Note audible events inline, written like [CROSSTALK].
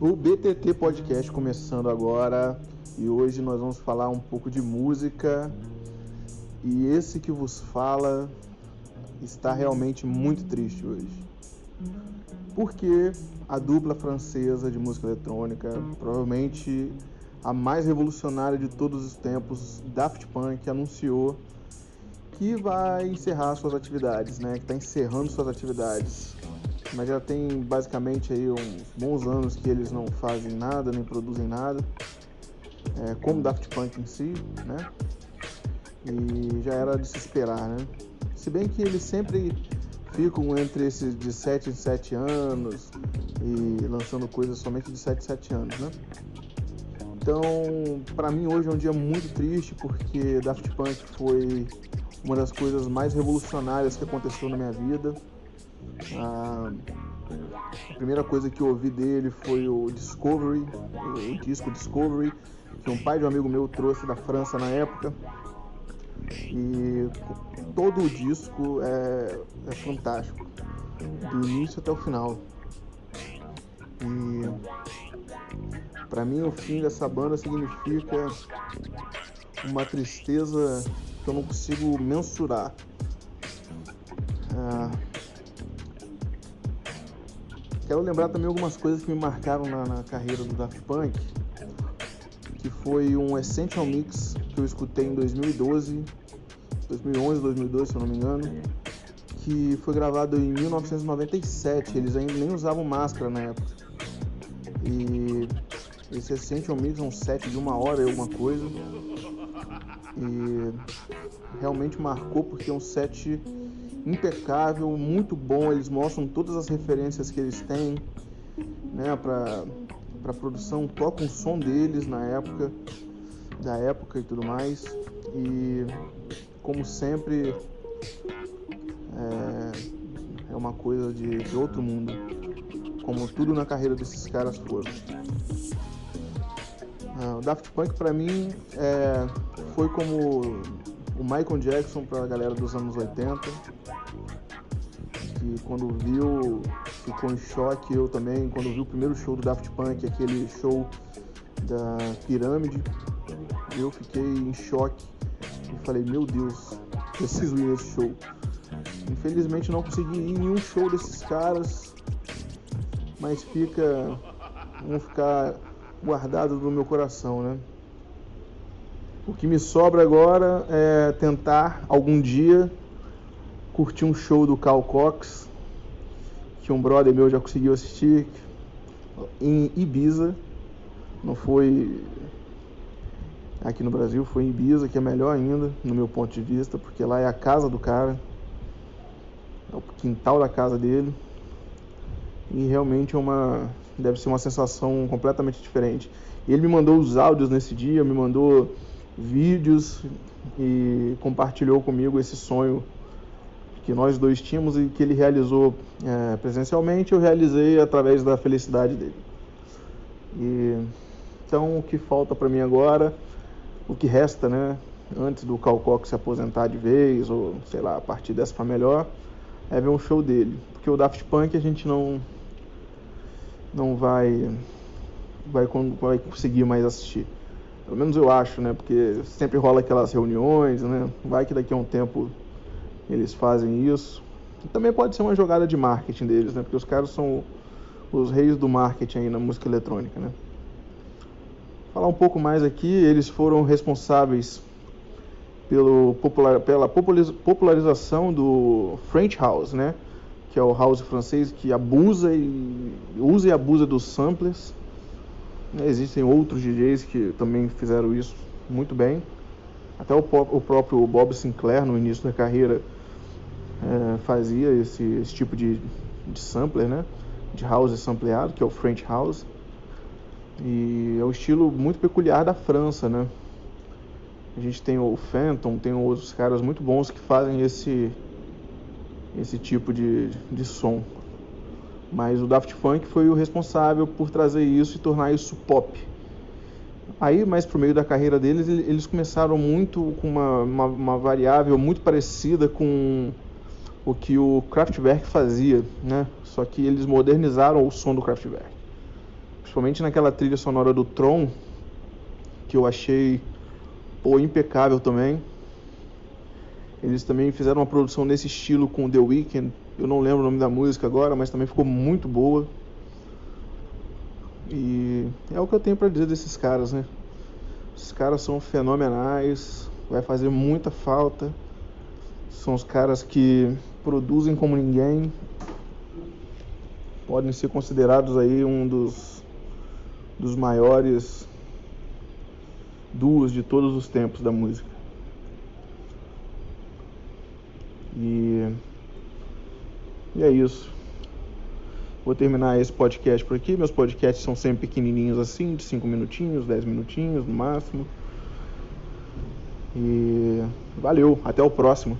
O BTT Podcast começando agora e hoje nós vamos falar um pouco de música. E esse que vos fala está realmente muito triste hoje. Porque a dupla francesa de música eletrônica, provavelmente a mais revolucionária de todos os tempos, Daft Punk, anunciou que vai encerrar suas atividades, né? Que está encerrando suas atividades mas já tem basicamente aí uns bons anos que eles não fazem nada, nem produzem nada, é, como Daft Punk em si, né? E já era de se esperar, né? Se bem que eles sempre ficam entre esses de 7 em 7 anos e lançando coisas somente de 7 em 7 anos, né? Então, para mim hoje é um dia muito triste porque Daft Punk foi uma das coisas mais revolucionárias que aconteceu na minha vida. A, a primeira coisa que eu ouvi dele foi o Discovery, o disco Discovery, que um pai de um amigo meu trouxe da França na época. E todo o disco é, é fantástico, do início até o final. E para mim o fim dessa banda significa uma tristeza que eu não consigo mensurar. Ah, Quero lembrar também algumas coisas que me marcaram na, na carreira do Daft Punk, que foi um Essential Mix que eu escutei em 2012, 2011, 2012, se eu não me engano, que foi gravado em 1997. Eles ainda nem usavam máscara na época. E esse Essential Mix é um set de uma hora e alguma coisa. E realmente marcou porque é um set impecável, muito bom. Eles mostram todas as referências que eles têm né, para a produção, tocam o som deles na época, da época e tudo mais. E como sempre é, é uma coisa de, de, outro mundo, como tudo na carreira desses caras foram. O Daft Punk para mim é, foi como o Michael Jackson para a galera dos anos 80 que quando viu ficou em choque. Eu também, quando vi o primeiro show do Daft Punk, aquele show da Pirâmide, eu fiquei em choque e falei: Meu Deus, [LAUGHS] preciso ir nesse show. Infelizmente não consegui ir em nenhum show desses caras, mas fica. vão ficar guardados no meu coração, né? O que me sobra agora é tentar algum dia curti um show do Cal Cox, que um brother meu já conseguiu assistir, em Ibiza. Não foi aqui no Brasil, foi em Ibiza, que é melhor ainda, no meu ponto de vista, porque lá é a casa do cara, é o quintal da casa dele. E realmente é uma deve ser uma sensação completamente diferente. Ele me mandou os áudios nesse dia, me mandou vídeos e compartilhou comigo esse sonho que nós dois tínhamos e que ele realizou é, presencialmente, eu realizei através da felicidade dele. E, então, o que falta para mim agora, o que resta, né, antes do Calcock se aposentar de vez, ou sei lá, a partir dessa para melhor, é ver um show dele. Porque o Daft Punk a gente não, não vai, vai, vai conseguir mais assistir. Pelo menos eu acho, né? Porque sempre rola aquelas reuniões, né? Vai que daqui a um tempo eles fazem isso. E também pode ser uma jogada de marketing deles, né? Porque os caras são os reis do marketing aí na música eletrônica, né? Falar um pouco mais aqui, eles foram responsáveis pelo popular, pela popularização do French House, né? Que é o house francês que abusa e usa e abusa dos samplers. Existem outros DJs que também fizeram isso muito bem. Até o, o próprio Bob Sinclair, no início da carreira, é, fazia esse, esse, tipo de, de sampler, né? De house sampleado, que é o French House. E é um estilo muito peculiar da França, né? A gente tem o Phantom, tem outros caras muito bons que fazem esse, esse tipo de, de som. Mas o Daft Punk foi o responsável por trazer isso e tornar isso pop. Aí, mais pro meio da carreira deles, eles começaram muito com uma, uma, uma variável muito parecida com o que o Kraftwerk fazia, né? Só que eles modernizaram o som do Kraftwerk. principalmente naquela trilha sonora do Tron, que eu achei pô, impecável também. Eles também fizeram uma produção nesse estilo com The Weeknd. Eu não lembro o nome da música agora, mas também ficou muito boa. E é o que eu tenho para dizer desses caras, né? Os caras são fenomenais, vai fazer muita falta. São os caras que produzem como ninguém. Podem ser considerados aí um dos, dos maiores duos de todos os tempos da música. E, e é isso. Vou terminar esse podcast por aqui. Meus podcasts são sempre pequenininhos assim, de 5 minutinhos, 10 minutinhos no máximo. E valeu, até o próximo.